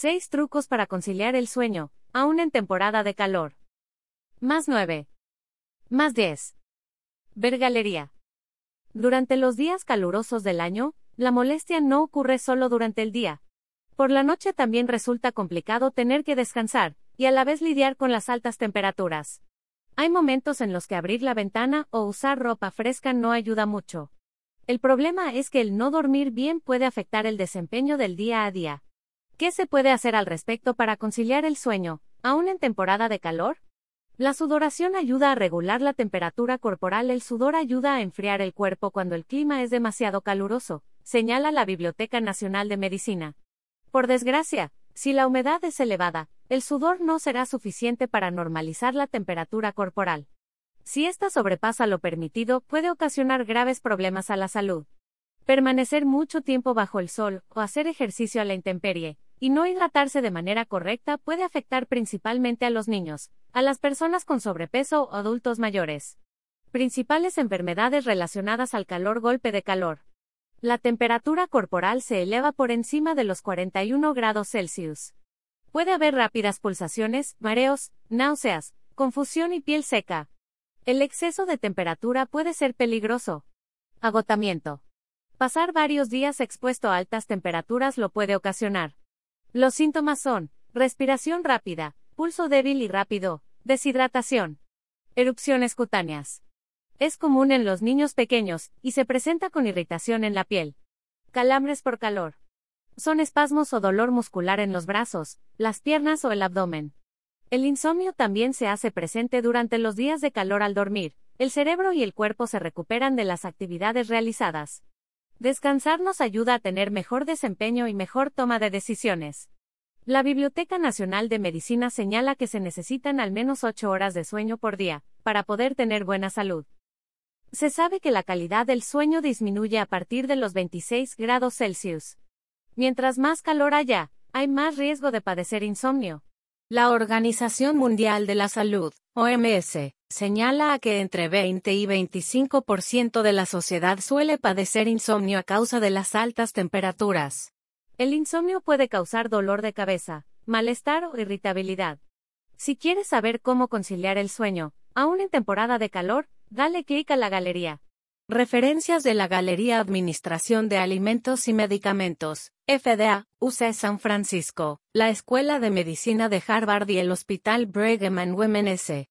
6 trucos para conciliar el sueño, aún en temporada de calor. Más 9. Más 10. Ver galería. Durante los días calurosos del año, la molestia no ocurre solo durante el día. Por la noche también resulta complicado tener que descansar, y a la vez lidiar con las altas temperaturas. Hay momentos en los que abrir la ventana o usar ropa fresca no ayuda mucho. El problema es que el no dormir bien puede afectar el desempeño del día a día. ¿Qué se puede hacer al respecto para conciliar el sueño, aún en temporada de calor? La sudoración ayuda a regular la temperatura corporal. El sudor ayuda a enfriar el cuerpo cuando el clima es demasiado caluroso, señala la Biblioteca Nacional de Medicina. Por desgracia, si la humedad es elevada, el sudor no será suficiente para normalizar la temperatura corporal. Si ésta sobrepasa lo permitido, puede ocasionar graves problemas a la salud. Permanecer mucho tiempo bajo el sol o hacer ejercicio a la intemperie, y no hidratarse de manera correcta puede afectar principalmente a los niños, a las personas con sobrepeso o adultos mayores. Principales enfermedades relacionadas al calor golpe de calor. La temperatura corporal se eleva por encima de los 41 grados Celsius. Puede haber rápidas pulsaciones, mareos, náuseas, confusión y piel seca. El exceso de temperatura puede ser peligroso. Agotamiento. Pasar varios días expuesto a altas temperaturas lo puede ocasionar. Los síntomas son respiración rápida, pulso débil y rápido, deshidratación, erupciones cutáneas. Es común en los niños pequeños y se presenta con irritación en la piel. Calambres por calor son espasmos o dolor muscular en los brazos, las piernas o el abdomen. El insomnio también se hace presente durante los días de calor al dormir, el cerebro y el cuerpo se recuperan de las actividades realizadas. Descansar nos ayuda a tener mejor desempeño y mejor toma de decisiones. La Biblioteca Nacional de Medicina señala que se necesitan al menos 8 horas de sueño por día, para poder tener buena salud. Se sabe que la calidad del sueño disminuye a partir de los 26 grados Celsius. Mientras más calor haya, hay más riesgo de padecer insomnio. La Organización Mundial de la Salud, OMS, señala que entre 20 y 25% de la sociedad suele padecer insomnio a causa de las altas temperaturas. El insomnio puede causar dolor de cabeza, malestar o irritabilidad. Si quieres saber cómo conciliar el sueño, aún en temporada de calor, dale clic a la galería. Referencias de la Galería Administración de Alimentos y Medicamentos, FDA, UC San Francisco, la Escuela de Medicina de Harvard y el Hospital Brigham and Women S.